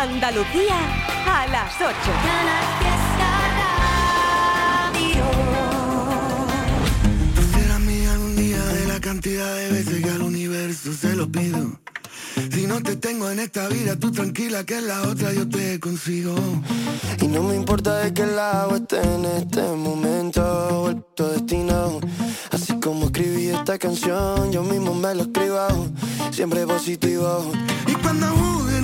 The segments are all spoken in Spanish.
Andalucía a las 8. Será mía algún día de la cantidad de veces que al universo se lo pido. Si no te tengo en esta vida, tú tranquila que en la otra yo te consigo. Y no me importa de qué lado esté en este momento, el destino. Así como escribí esta canción, yo mismo me lo escribo, siempre positivo. Y cuando juzguen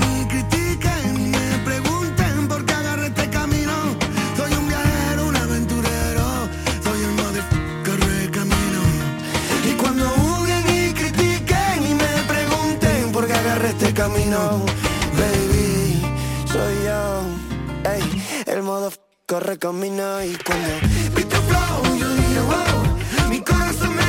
este camino, baby, soy yo, ey, el modo corre camino y cuando vi tu flow, yo dije wow, mi corazón me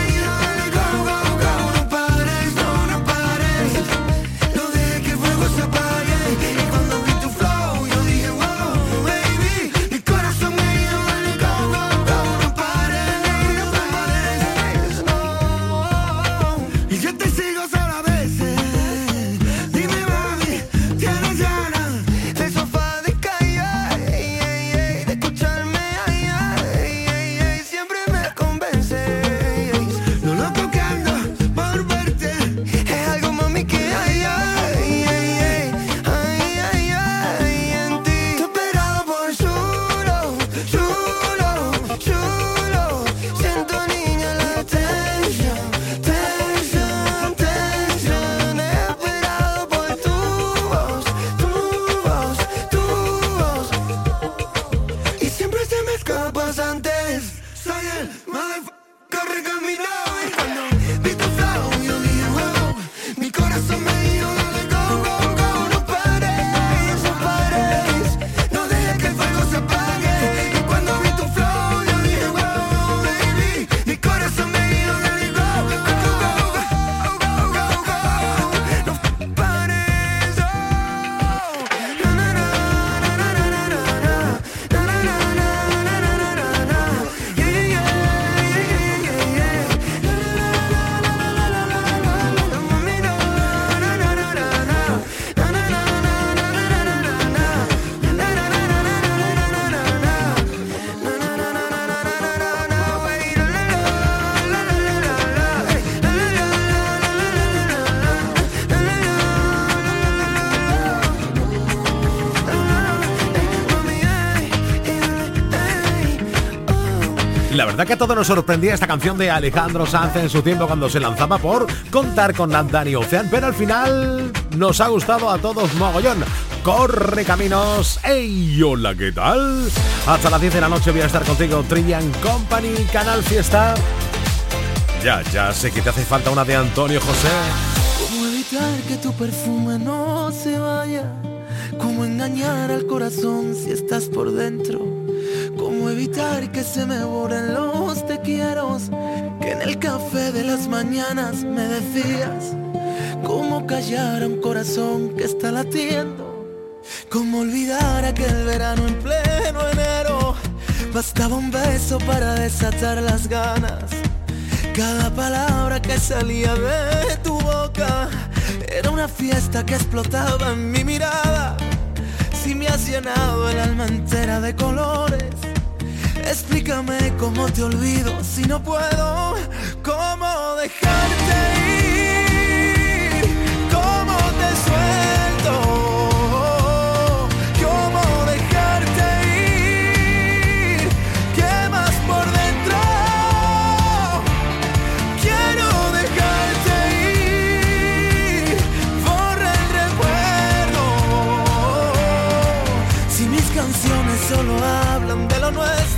antes. Soy el motherfucker recaminado verdad que a todos nos sorprendía esta canción de Alejandro Sanz en su tiempo cuando se lanzaba por contar con Nat Dani Ocean, pero al final nos ha gustado a todos mogollón. Corre caminos. ¡Ey! Hola, ¿qué tal? Hasta las 10 de la noche voy a estar contigo, Trillian Company, Canal Fiesta. Ya, ya sé que te hace falta una de Antonio José. ¿Cómo evitar que tu perfume no se vaya? ¿Cómo engañar al corazón si estás por dentro? ¿Cómo evitar que se me borren los te quiero? Que en el café de las mañanas me decías. ¿Cómo callar a un corazón que está latiendo? ¿Cómo olvidar aquel verano en pleno enero? Bastaba un beso para desatar las ganas. Cada palabra que salía de tu boca era una fiesta que explotaba en mi mirada. Si me has llenado el alma entera de colores, Explícame cómo te olvido si no puedo, cómo dejarte ir, cómo te suelto, cómo dejarte ir, qué más por dentro. Quiero dejarte ir, forra el recuerdo, si mis canciones solo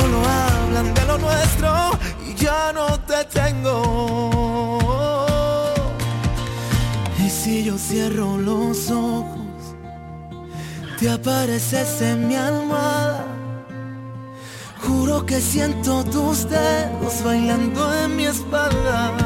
solo hablan de lo nuestro y ya no te tengo. Y si yo cierro los ojos, te apareces en mi almohada. Juro que siento tus dedos bailando en mi espalda.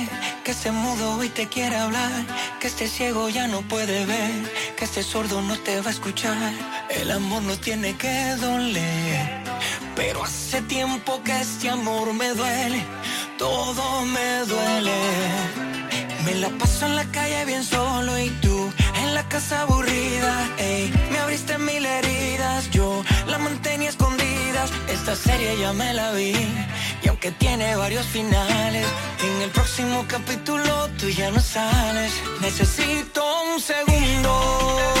se mudo y te quiere hablar, que este ciego ya no puede ver, que este sordo no te va a escuchar. El amor no tiene que doler, pero hace tiempo que este amor me duele, todo me duele. Me la paso en la calle bien solo y tú en la casa aburrida, ey, me abriste mil heridas, yo la mantenía escondidas, esta serie ya me la vi, y aunque tiene varios finales, en el próximo capítulo tú ya no sales, necesito un segundo,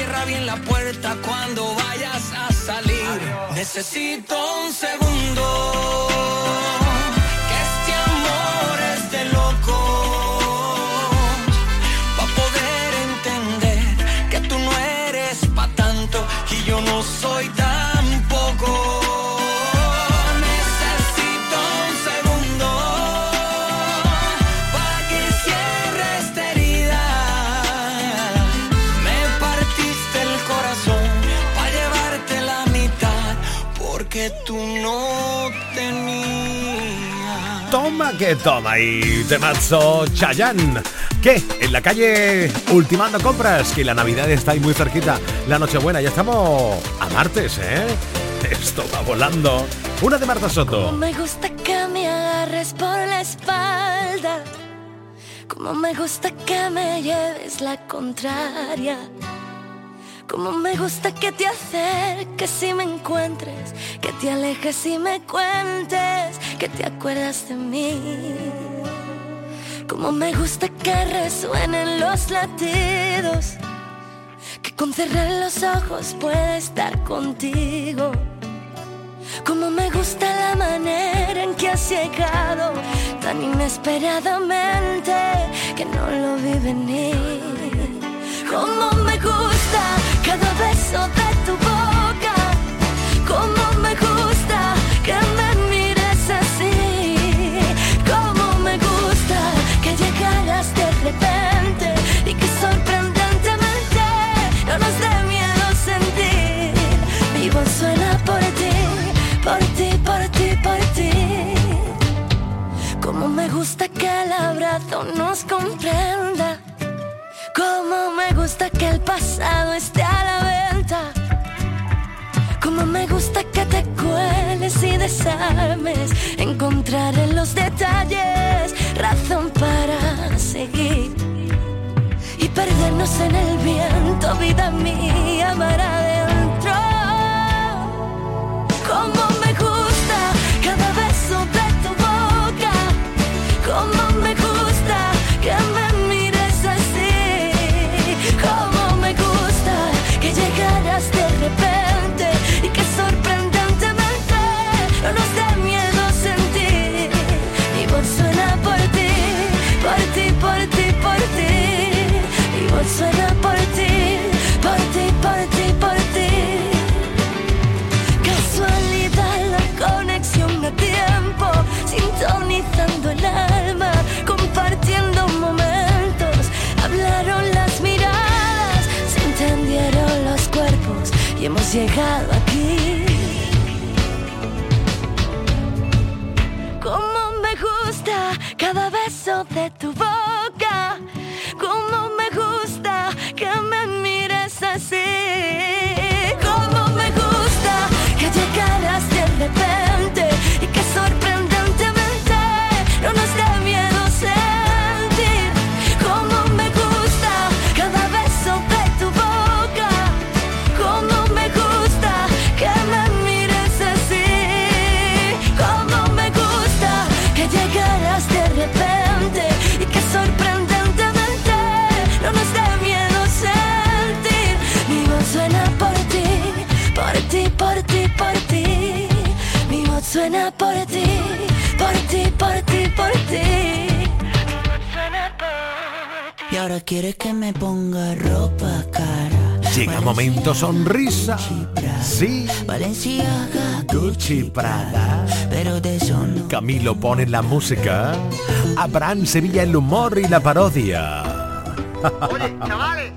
Cierra bien la puerta cuando vayas a salir. Necesito un segundo. Que toma y temazo Chayanne. ¿Qué? En la calle ultimando compras, que la Navidad está ahí muy cerquita. La Nochebuena, ya estamos a martes, ¿eh? Esto va volando. Una de Marta Soto. Me gusta que me agarres por la espalda. Como me gusta que me lleves la contraria. Como me gusta que te acerques y me encuentres. Que te alejes y me cuentes. Que te acuerdas de mí. Como me gusta que resuenen los latidos. Que con cerrar los ojos pueda estar contigo. Como me gusta la manera en que has llegado tan inesperadamente que no lo vi venir. Como me gusta cada beso de tu boca. Como me gusta que me mires así. Como me gusta que llegaras de repente y que sorprendentemente no nos dé miedo sentir. Vivo suena por ti, por ti, por ti, por ti. Como me gusta que el abrazo nos comprenda como me gusta que el pasado esté a la venta. Como me gusta que te cueles y desarmes. Encontrar en los detalles razón para seguir. Y perdernos en el viento, vida mía, mar y hemos llegado aquí. Como me gusta cada beso de ahora quieres que me ponga ropa cara. Llega momento sonrisa. Sí, Valenciaga, Gucci Prada. pero de eso no. Camilo pone la música. Abraham Sevilla el humor y la parodia. Oye, chavales, chavales,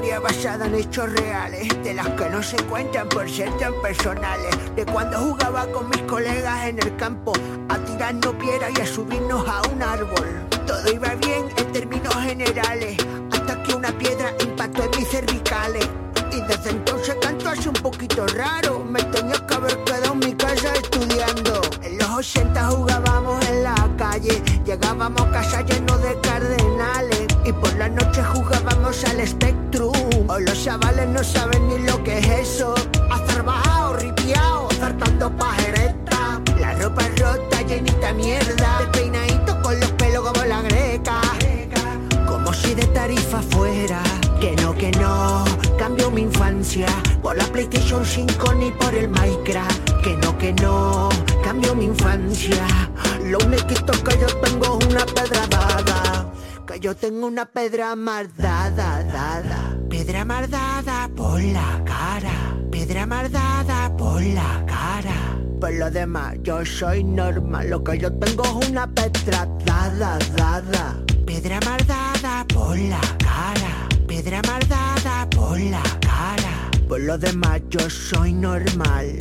historia basada en hechos reales, de las que no se cuentan por ser tan personales. De cuando jugaba con mis colegas en el campo, a tirarnos piedra y a subirnos a un árbol. Todo iba bien en términos generales, hasta que una piedra impactó en mis cervicales. Y desde entonces canto así un poquito raro, no saben ni lo que es eso. Hacer bajado, ripiao, zartando pajereta. La ropa rota, llenita mierda. Despeinadito con los pelos como la greca. Como si de tarifa fuera. Que no, que no. Cambio mi infancia por la PlayStation 5 ni por el Minecraft. Que no, que no. Cambio mi infancia. Lo único que yo tengo es una pedra dada. Que yo tengo una pedra mardada, dada. Pedra mardada por la cara. Pedra mardada por la cara. Por lo demás, yo soy normal. Lo que yo tengo es una pedra dada, dada. Pedra mardada por la cara. Pedra mardada por la cara. Por lo demás, yo soy normal.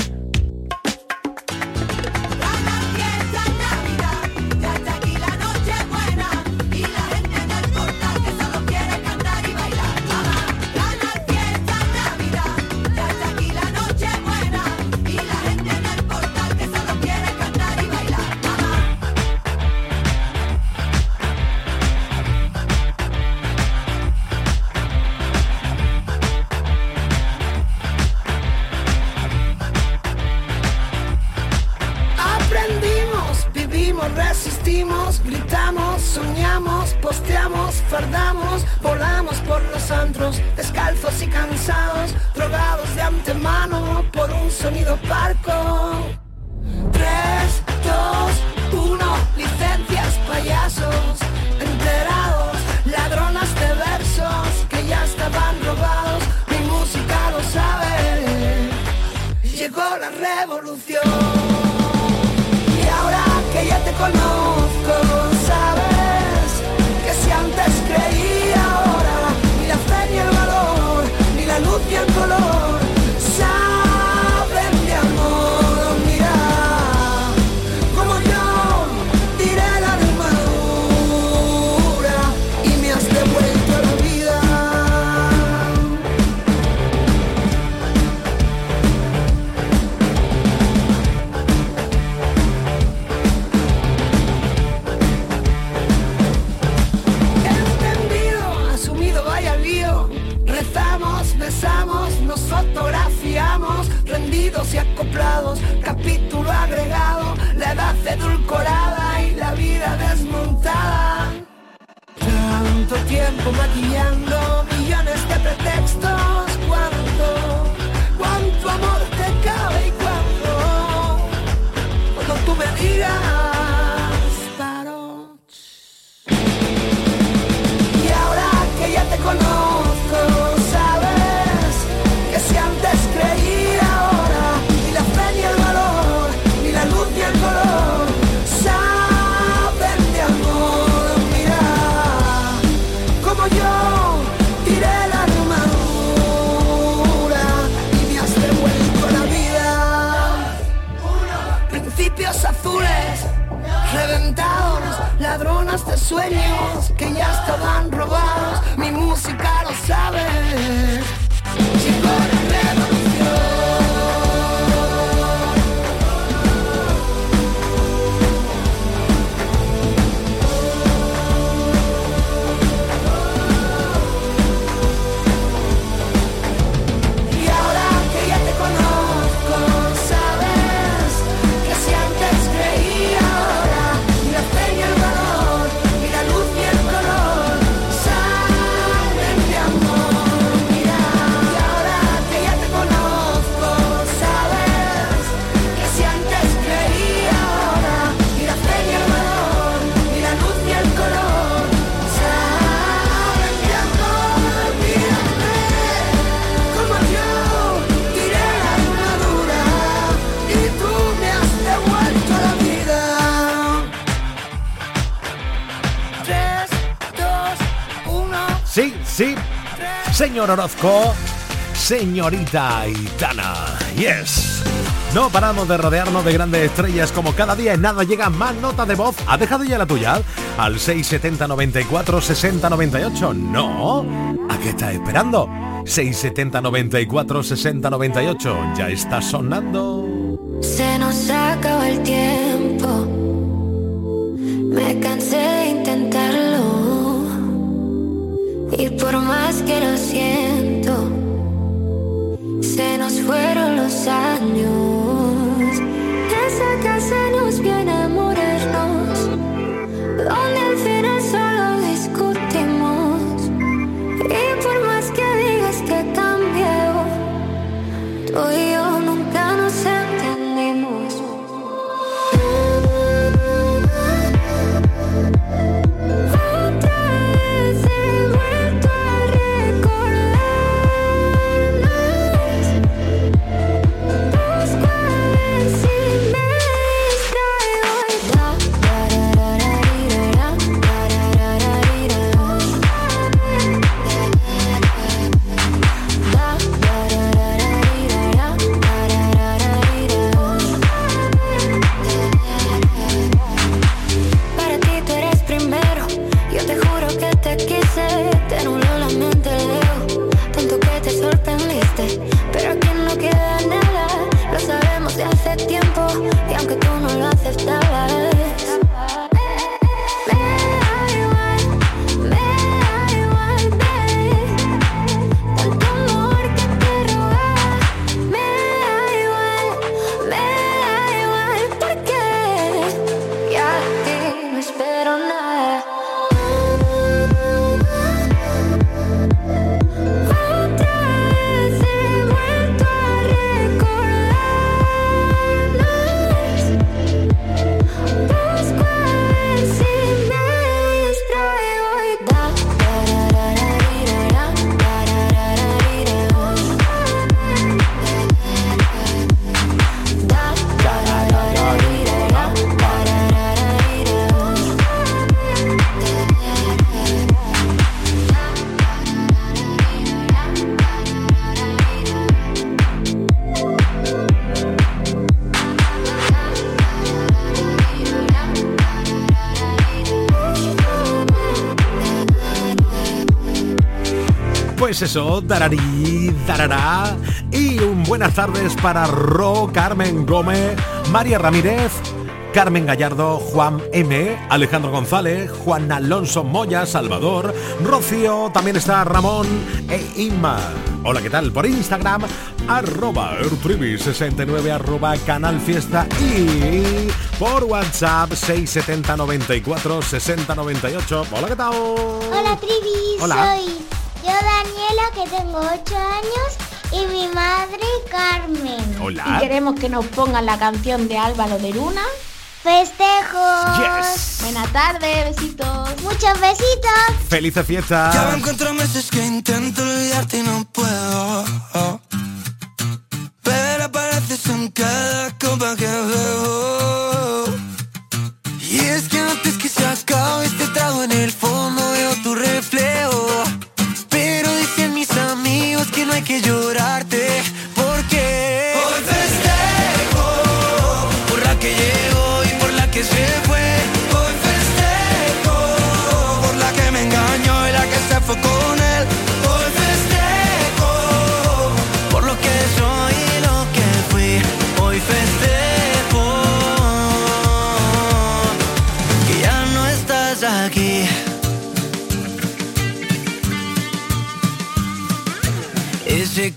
Orozco, señorita Itana. Yes. No paramos de rodearnos de grandes estrellas como cada día en nada llega más nota de voz. ¿Ha dejado ya la tuya? Al 670 94 60 98. No. ¿A qué está esperando? 670 94 60 98. Ya está sonando. Se nos acaba el tiempo. Me cansé por más que lo siento, se nos fueron los años. Pues eso, dararí, darará. Y un buenas tardes para Ro, Carmen Gómez, María Ramírez, Carmen Gallardo, Juan M, Alejandro González, Juan Alonso Moya, Salvador, Rocío, también está Ramón e Inma. Hola, ¿qué tal? Por Instagram, arroba 69 arroba Canal Fiesta y por WhatsApp 670 94 60 98. Hola, ¿qué tal? Hola, Trivi. Hola. Soy yo, Daniela, que tengo 8 años, y mi madre, Carmen. Hola. Y queremos que nos pongan la canción de Álvaro de Luna. ¡Festejos! Yes. Buena tarde, besitos. ¡Muchos besitos! ¡Felices fiestas! Ya van cuatro meses que intento olvidarte y no puedo. Pero apareces en cada copa que bebo. Y es que antes que se acabe este trago en el fondo que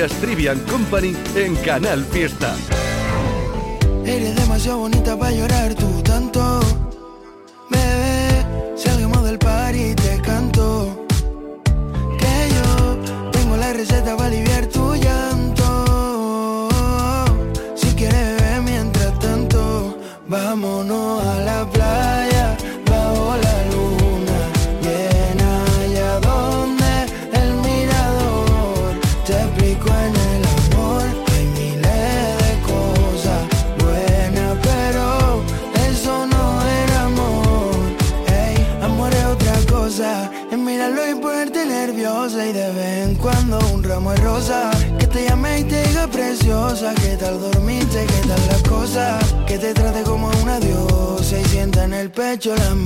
Escuchas Trivian Company en Canal Fiesta. Eres demasiado bonita para llorar tú tanto. Pecho las.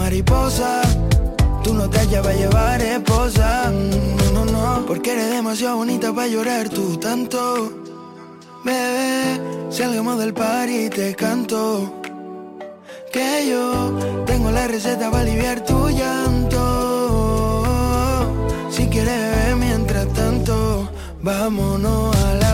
Tú no te hallas para llevar esposa. No, no, no. Porque eres demasiado bonita para llorar tú tanto. Bebé, salgamos del par y te canto. Que yo tengo la receta para aliviar tu llanto. Si quieres beber mientras tanto, vámonos a la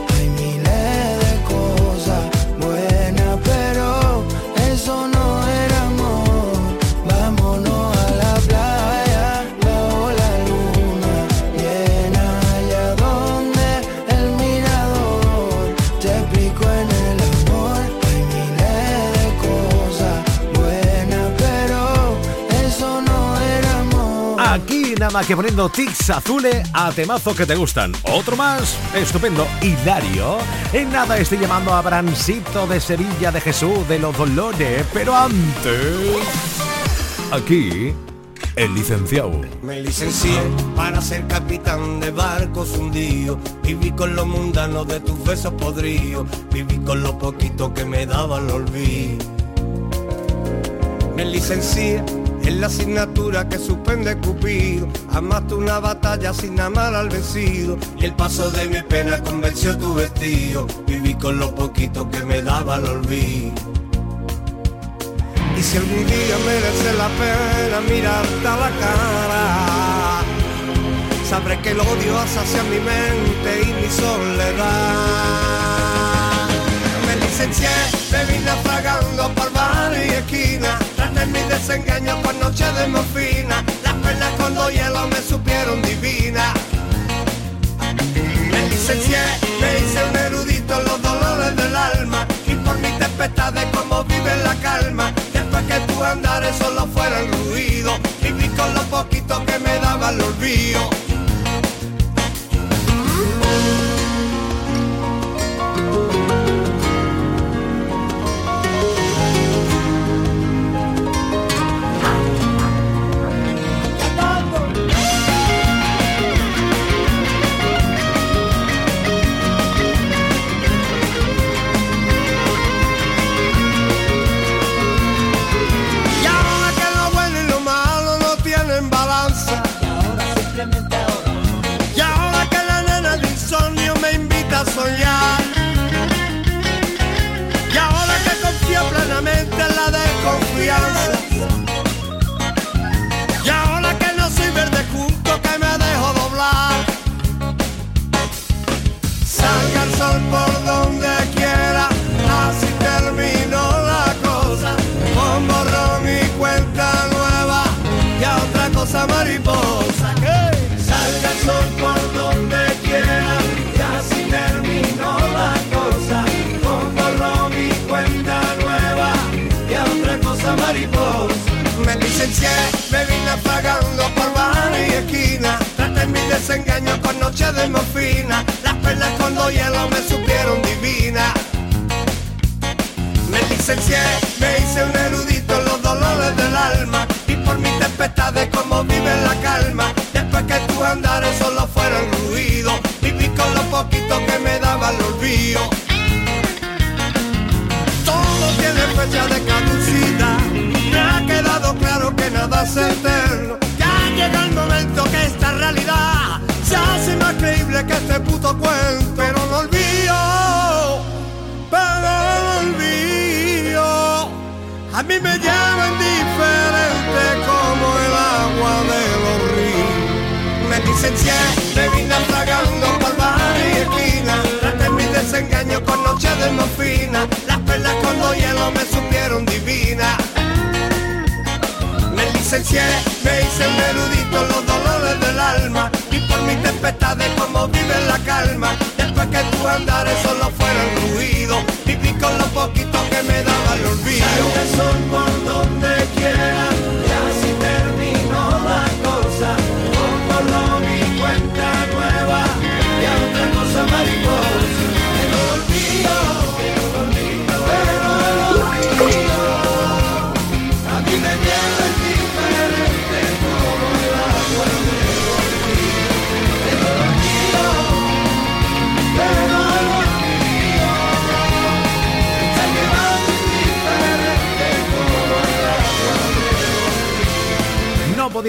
que poniendo tics azules a temazo que te gustan. Otro más, estupendo, Hilario. En nada estoy llamando a Brancito de Sevilla de Jesús de los Dolores, pero antes. Aquí, el licenciado. Me licencié para ser capitán de barcos hundidos. Viví con lo mundano de tus besos podridos. Viví con lo poquito que me daba el olvido. Me licencié es la asignatura que suspende Cupido. Amaste una batalla sin amar al vencido. Y el paso de mi pena convenció tu vestido. Viví con lo poquito que me daba el olvido. Y si algún día merece la pena mirarte a la cara, sabré que el odio hacia mi mente y mi soledad. Me licencié, me vine apagando por bar y esquina mi desengaño con noche de morfina. Las perlas con dos hielos me supieron divina. Me licencié, me hice un erudito en los dolores del alma. Y por mi tempestad de cómo vive la calma. Después que tu andares solo fueran ruido. Viví con lo poquito que me daba el olvido. Las perlas con los hielos me supieron divina licencié, me hice un erudito los dolores del alma y por mis tempestades como vive la calma. Después que tu andares solo fueron ruido, viví con lo poquito que me daba el olvido.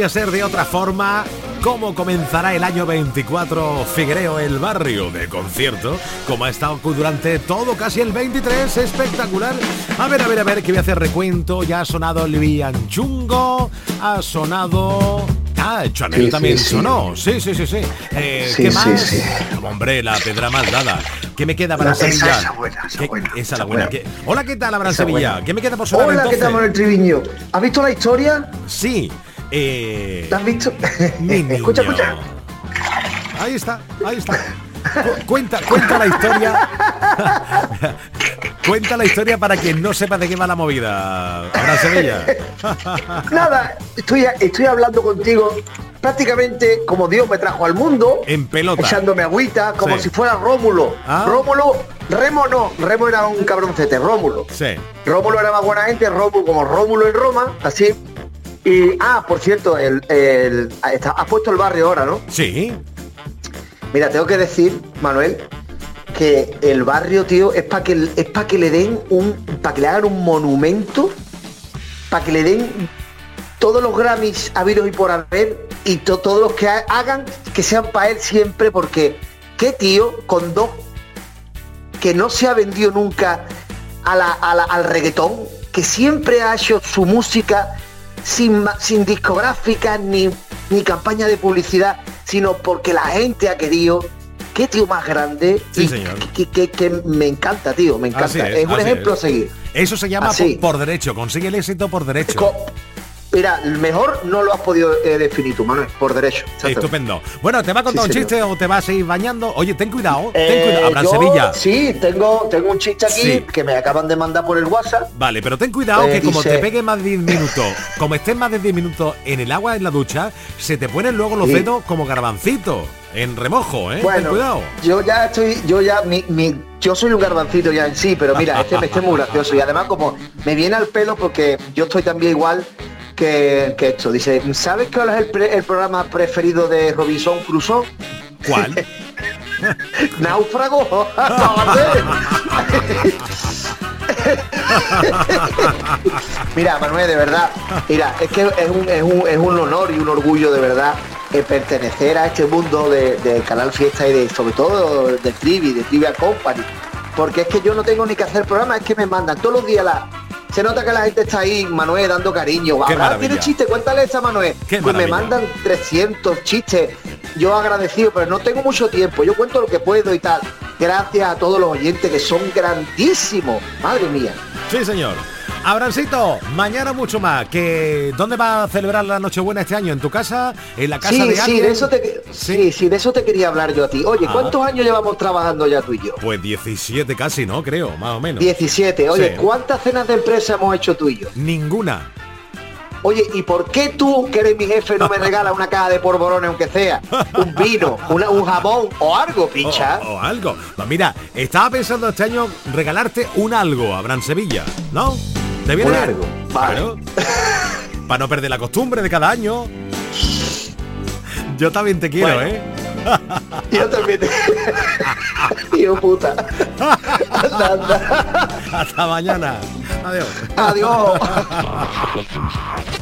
Podía ser de otra forma cómo comenzará el año 24 Figuereo el barrio de concierto, como ha estado durante todo casi el 23, espectacular. A ver, a ver, a ver, que voy a hacer recuento, ya ha sonado el Chungo, ha sonado Ah, Chanel también sonó. Sí, sí, sí, sí. Eh, ¿Qué más? Hombre, la pedra más dada. ¿Qué me queda para Sevilla? Esa, buena, esa, buena, esa la buena. Hola, ¿qué tal, Abraham Sevilla? ¿Qué me queda por sonar Hola, ¿qué tal, Manuel Triviño? ¿Has visto la historia? Sí. Eh... ¿Te has visto? escucha, escucha. Ahí está, ahí está. cuenta, cuenta la historia. cuenta la historia para quien no sepa de qué va la movida. Ahora Sevilla. Nada, estoy, estoy hablando contigo prácticamente como Dios me trajo al mundo. En pelota. Echándome agüita, como si fuera Rómulo. Ah. Rómulo, Remo no, Remo era un cabroncete, Rómulo. Sí. Rómulo era más buena gente, Rómulo como Rómulo en Roma, así. Y, ah, por cierto, el, el, has puesto el barrio ahora, ¿no? Sí. Mira, tengo que decir, Manuel, que el barrio, tío, es para que es para que le den un, para que le hagan un monumento, para que le den todos los Grammys habidos y por haber y todos los que hagan que sean para él siempre, porque qué tío con dos que no se ha vendido nunca a la, al reggaetón, que siempre ha hecho su música sin, sin discográfica ni, ni campaña de publicidad sino porque la gente ha querido. Qué tío más grande. Sí, señor. Que, me encanta, tío, me encanta. Es, un ejemplo a seguir. Eso se llama por, derecho, consigue el éxito por derecho. Mira, mejor no lo has podido eh, definir tú, Manuel, por derecho. Estupendo. Bueno, ¿te va a contar un chiste o te vas a ir bañando? Oye, ten cuidado, ten eh, cuidado. Habrá Sevilla. Sí, tengo, tengo un chiste aquí que me acaban de mandar por el WhatsApp. Vale, pero ten cuidado eh, que como te pegue más de 10 minutos, como estés más de 10 minutos en el agua en la ducha, se te ponen luego los dedos como garbancitos. En remojo, ¿eh? Bueno, cuidado. Yo ya estoy, yo ya, mi, mi, yo soy un garbancito ya en sí, pero mira, este, este es muy gracioso. Y además como me viene al pelo porque yo estoy también igual que, esto. Dice, ¿sabes cuál es el, programa preferido de Robinson Crusoe? ¿Cuál? Náufrago. mira, Manuel, de verdad, mira, es que es un, es un, es un honor y un orgullo de verdad eh, pertenecer a este mundo de, Canal Fiesta y de sobre todo de Trivi, de Trivia Company. Porque es que yo no tengo ni que hacer programa, es que me mandan todos los días la, se nota que la gente está ahí, Manuel, dando cariño. Ahora tiene chiste, cuéntale esa Manuel. pues me mandan 300 chistes. Yo agradecido, pero no tengo mucho tiempo. Yo cuento lo que puedo y tal. Gracias a todos los oyentes que son grandísimos. Madre mía. Sí, señor. Abrancito, mañana mucho más. Que ¿Dónde va a celebrar la Nochebuena este año? ¿En tu casa? ¿En la casa de alguien? Sí, de eso te, ¿Sí? sí, de eso te quería hablar yo a ti. Oye, ¿cuántos ah. años llevamos trabajando ya tú y yo? Pues 17 casi, ¿no? Creo, más o menos. 17. Oye, ¿cuántas cenas de empresa hemos hecho tú y yo? Ninguna. Oye, ¿y por qué tú, que eres mi jefe, no me regalas una caja de porborones, aunque sea? Un vino, un jamón o algo, picha. O, algo. Pues mira, estaba pensando este año regalarte un algo, Abraham Sevilla, ¿no? ¿Te viene algo? Vale. Para no perder la costumbre de cada año. Yo también te quiero, ¿eh? Yo también te quiero. puta. Hasta mañana. Adiós. Adiós.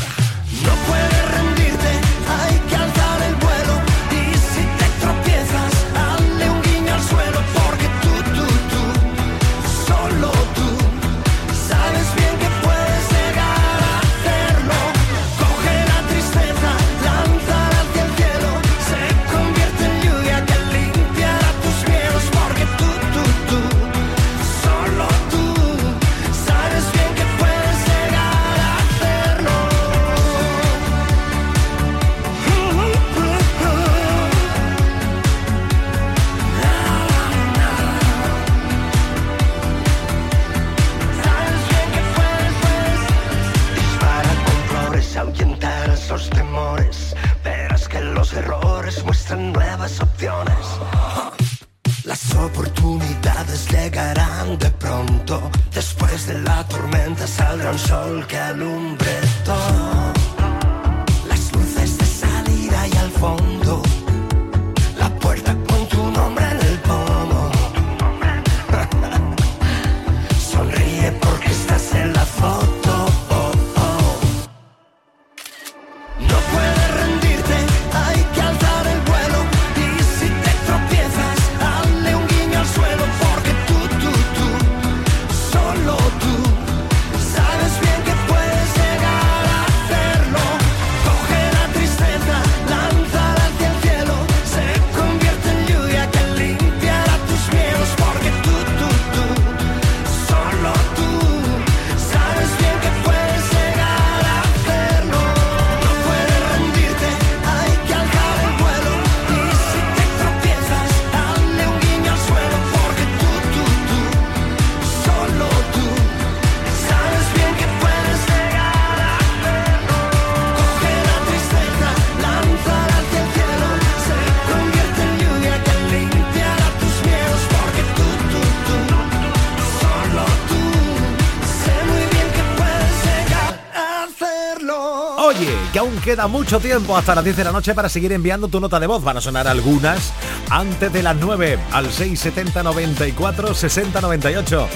Oye, que aún queda mucho tiempo hasta las 10 de la noche para seguir enviando tu nota de voz. Van a sonar algunas antes de las 9 al 670 94 60 98.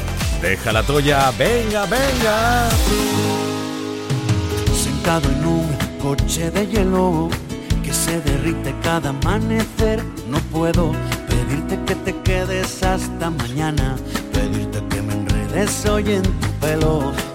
Deja la tuya, venga, venga. Sentado en un coche de hielo que se derrite cada amanecer. No puedo pedirte que te quedes hasta mañana, pedirte que me enredes hoy en tu pelo.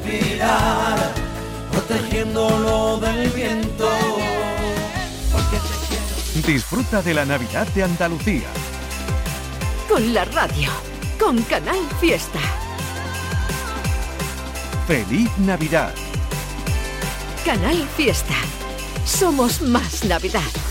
protegiéndolo del viento. Porque te quiero. Disfruta de la Navidad de Andalucía. Con la radio. Con Canal Fiesta. Feliz Navidad. Canal Fiesta. Somos más Navidad.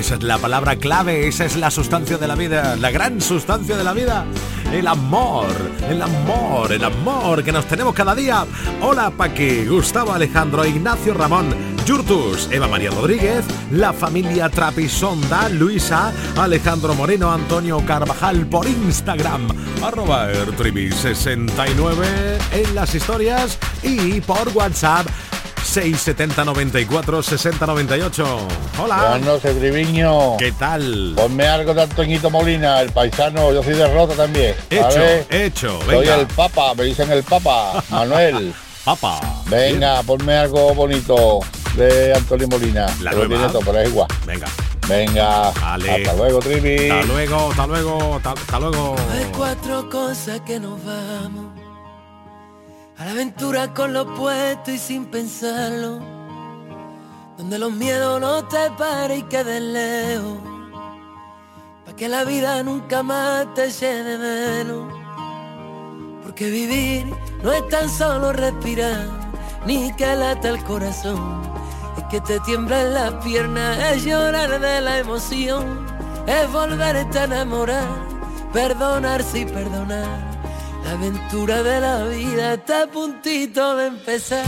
Esa es la palabra clave, esa es la sustancia de la vida, la gran sustancia de la vida. El amor, el amor, el amor que nos tenemos cada día. Hola Paqui, Gustavo Alejandro, Ignacio Ramón, Yurtus, Eva María Rodríguez, la familia Trapisonda, Luisa, Alejandro Moreno, Antonio Carvajal por Instagram, arroba ertribi69 en las historias y por WhatsApp 670 94 60 98. Hola. Buenas noches, Triviño. ¿Qué tal? Ponme algo de Antoñito Molina, el paisano. Yo soy de Rota también. Hecho, ¿vale? hecho, Soy venga. el Papa, me dicen el Papa, Manuel. Papa. Venga, ponme algo bonito de Antonio Molina. La nueva. tiene todo, pero es igual. Venga. Venga. Vale. Hasta luego, Trivi. Hasta luego, hasta luego, hasta, hasta luego. Hay cuatro cosas que nos vamos a la aventura con lo puesto y sin pensarlo. Donde los miedos no te paren y queden lejos. Pa' que la vida nunca más te de menos. Porque vivir no es tan solo respirar, ni que lata el corazón. Es que te tiemblan las piernas, es llorar de la emoción, es volverte a enamorar, perdonarse y perdonar. La aventura de la vida está a puntito de empezar.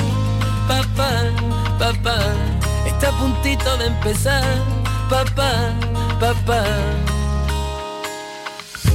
Papá, papá, está a puntito de empezar. Papá, papá.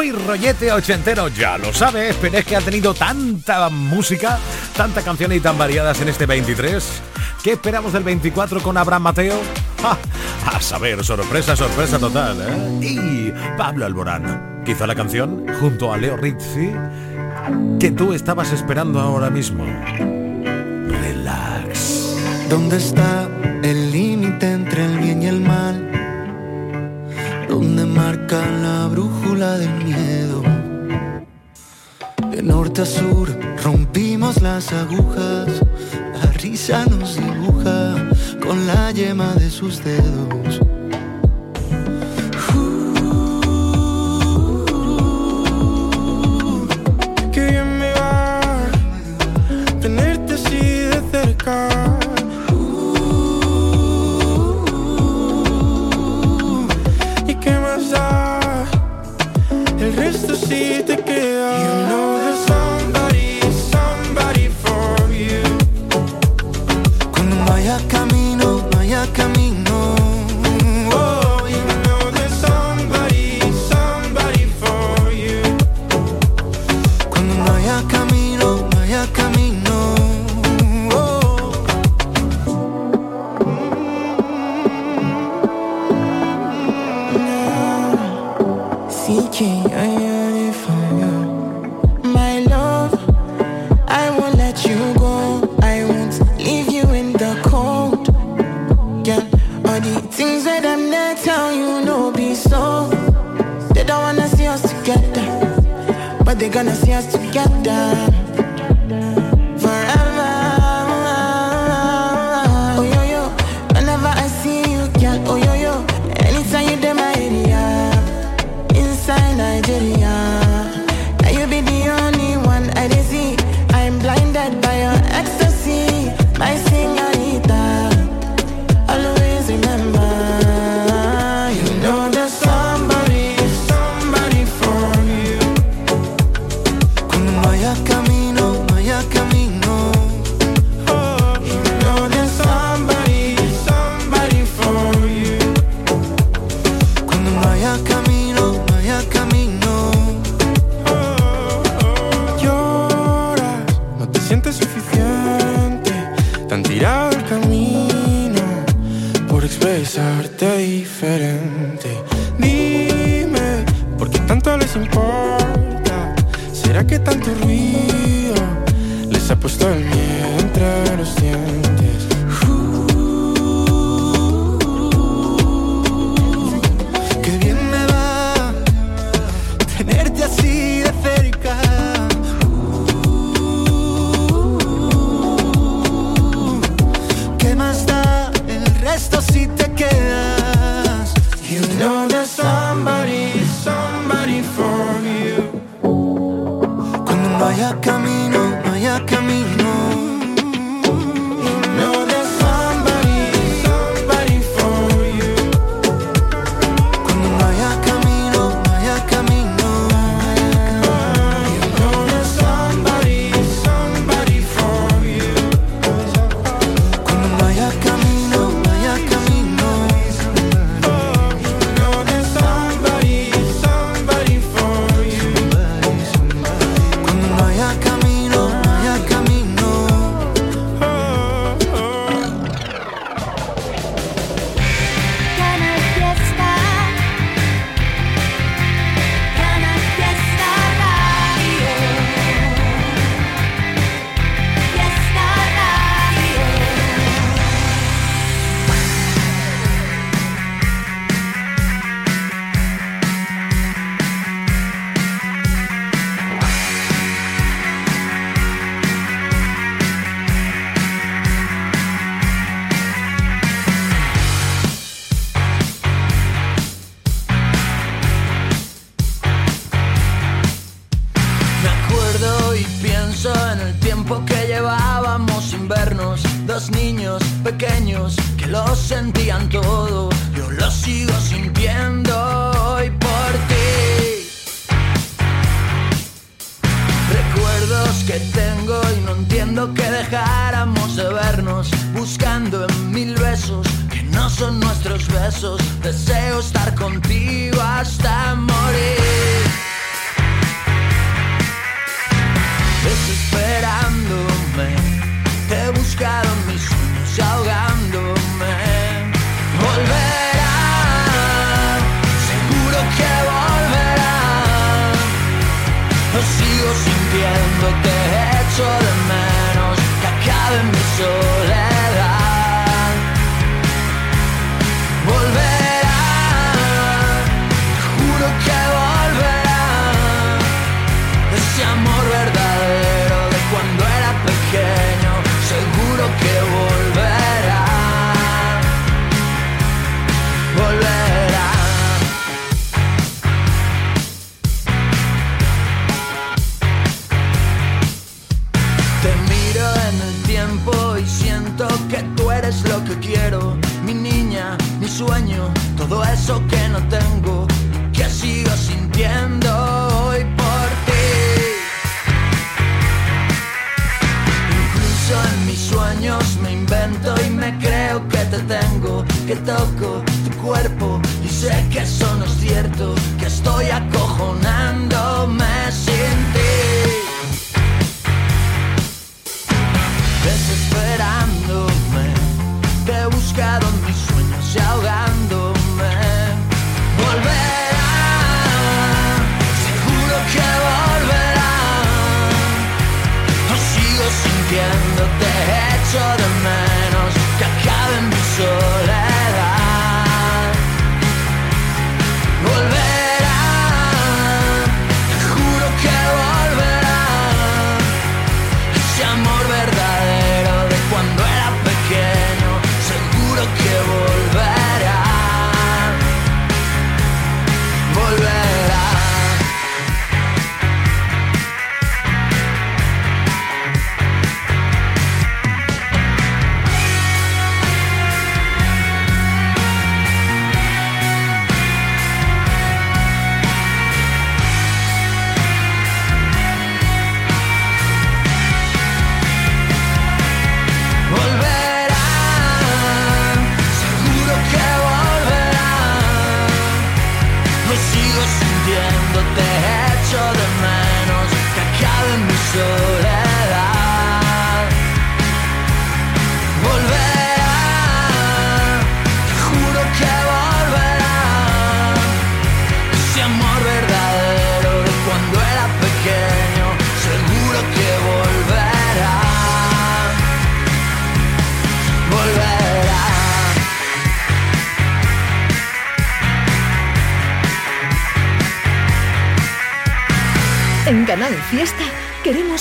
muy rollete ochentero, ya lo sabes, pero es que ha tenido tanta música, tantas canciones y tan variadas en este 23. ¿Qué esperamos del 24 con Abraham Mateo? ¡Ja! A saber, sorpresa, sorpresa total. ¿eh? Y Pablo Alborán, quizá la canción junto a Leo Rizzi, que tú estabas esperando ahora mismo. Relax. ¿Dónde está el límite entre el bien y el mal? ¿Dónde marcan del miedo. De norte a sur rompimos las agujas, la risa nos dibuja con la yema de sus dedos. Que bien me va tenerte así de cerca. see the we're gonna see us together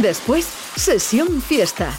Después, sesión fiesta.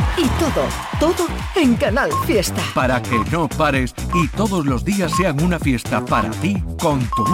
Y todo, todo en Canal Fiesta. Para que no pares y todos los días sean una fiesta para ti con tu.